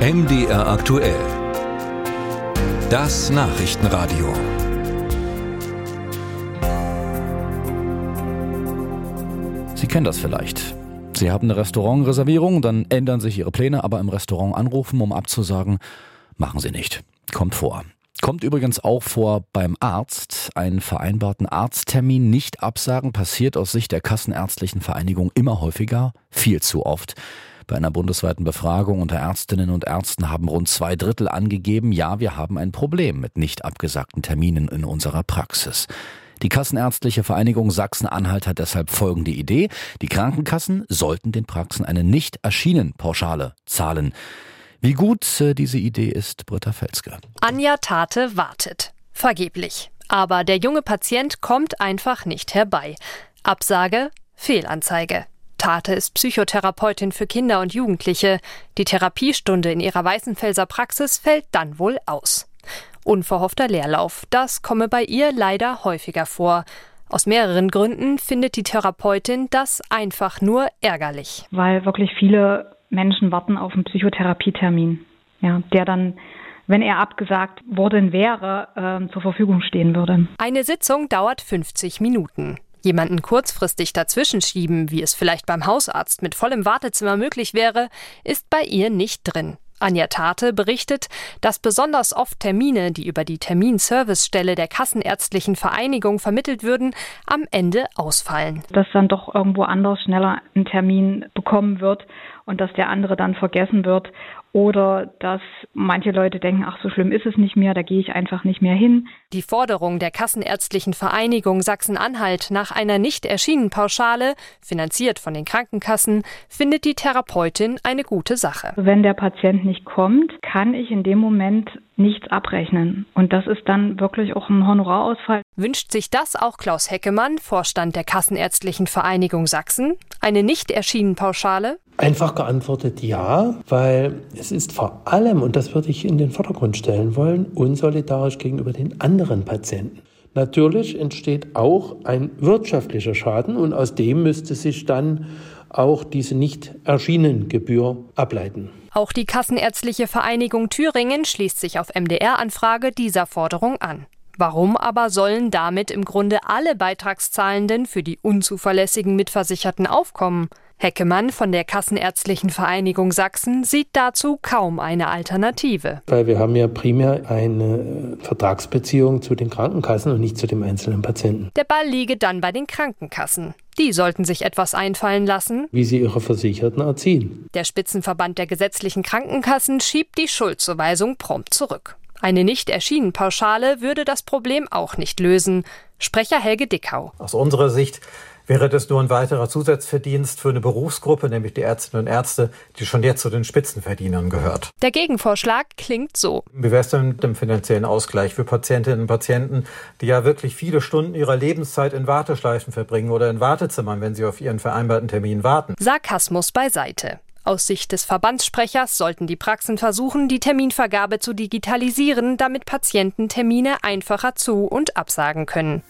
MDR aktuell. Das Nachrichtenradio. Sie kennen das vielleicht. Sie haben eine Restaurantreservierung, dann ändern sich Ihre Pläne, aber im Restaurant anrufen, um abzusagen, machen Sie nicht. Kommt vor. Kommt übrigens auch vor beim Arzt. Einen vereinbarten Arzttermin nicht absagen passiert aus Sicht der Kassenärztlichen Vereinigung immer häufiger, viel zu oft. Bei einer bundesweiten Befragung unter Ärztinnen und Ärzten haben rund zwei Drittel angegeben, ja, wir haben ein Problem mit nicht abgesagten Terminen in unserer Praxis. Die Kassenärztliche Vereinigung Sachsen-Anhalt hat deshalb folgende Idee. Die Krankenkassen sollten den Praxen eine nicht erschienen Pauschale zahlen. Wie gut äh, diese Idee ist, Britta Felske. Anja Tate wartet. Vergeblich. Aber der junge Patient kommt einfach nicht herbei. Absage, Fehlanzeige. Tate ist Psychotherapeutin für Kinder und Jugendliche. Die Therapiestunde in ihrer Weißenfelser Praxis fällt dann wohl aus. Unverhoffter Leerlauf, das komme bei ihr leider häufiger vor. Aus mehreren Gründen findet die Therapeutin das einfach nur ärgerlich. Weil wirklich viele Menschen warten auf einen Psychotherapietermin, ja, der dann wenn er abgesagt worden wäre, äh, zur Verfügung stehen würde. Eine Sitzung dauert 50 Minuten. Jemanden kurzfristig dazwischen schieben, wie es vielleicht beim Hausarzt mit vollem Wartezimmer möglich wäre, ist bei ihr nicht drin. Anja Tate berichtet, dass besonders oft Termine, die über die Terminservicestelle der Kassenärztlichen Vereinigung vermittelt würden, am Ende ausfallen. Dass dann doch irgendwo anders schneller ein Termin bekommen wird und dass der andere dann vergessen wird oder dass manche Leute denken, ach, so schlimm ist es nicht mehr, da gehe ich einfach nicht mehr hin. Die Forderung der Kassenärztlichen Vereinigung Sachsen-Anhalt nach einer nicht erschienen Pauschale, finanziert von den Krankenkassen, findet die Therapeutin eine gute Sache. Wenn der Patient nicht kommt, kann ich in dem Moment nichts abrechnen. Und das ist dann wirklich auch ein Honorarausfall. Wünscht sich das auch Klaus Heckemann, Vorstand der Kassenärztlichen Vereinigung Sachsen? Eine nicht erschienen Pauschale? Einfach geantwortet ja, weil es ist vor allem, und das würde ich in den Vordergrund stellen wollen, unsolidarisch gegenüber den anderen Patienten. Natürlich entsteht auch ein wirtschaftlicher Schaden und aus dem müsste sich dann auch diese nicht erschienen Gebühr ableiten. Auch die Kassenärztliche Vereinigung Thüringen schließt sich auf MDR-Anfrage dieser Forderung an. Warum aber sollen damit im Grunde alle Beitragszahlenden für die unzuverlässigen Mitversicherten aufkommen? Heckemann von der Kassenärztlichen Vereinigung Sachsen sieht dazu kaum eine Alternative. Weil wir haben ja primär eine Vertragsbeziehung zu den Krankenkassen und nicht zu dem einzelnen Patienten. Der Ball liege dann bei den Krankenkassen. Die sollten sich etwas einfallen lassen, wie sie ihre Versicherten erziehen. Der Spitzenverband der gesetzlichen Krankenkassen schiebt die Schuldzuweisung prompt zurück. Eine nicht erschienen Pauschale würde das Problem auch nicht lösen. Sprecher Helge Dickau. Aus unserer Sicht wäre das nur ein weiterer Zusatzverdienst für eine Berufsgruppe, nämlich die Ärztinnen und Ärzte, die schon jetzt zu den Spitzenverdienern gehört. Der Gegenvorschlag klingt so. Wie wäre es denn mit dem finanziellen Ausgleich für Patientinnen und Patienten, die ja wirklich viele Stunden ihrer Lebenszeit in Warteschleifen verbringen oder in Wartezimmern, wenn sie auf ihren vereinbarten Termin warten? Sarkasmus beiseite. Aus Sicht des Verbandssprechers sollten die Praxen versuchen, die Terminvergabe zu digitalisieren, damit Patienten Termine einfacher zu und absagen können.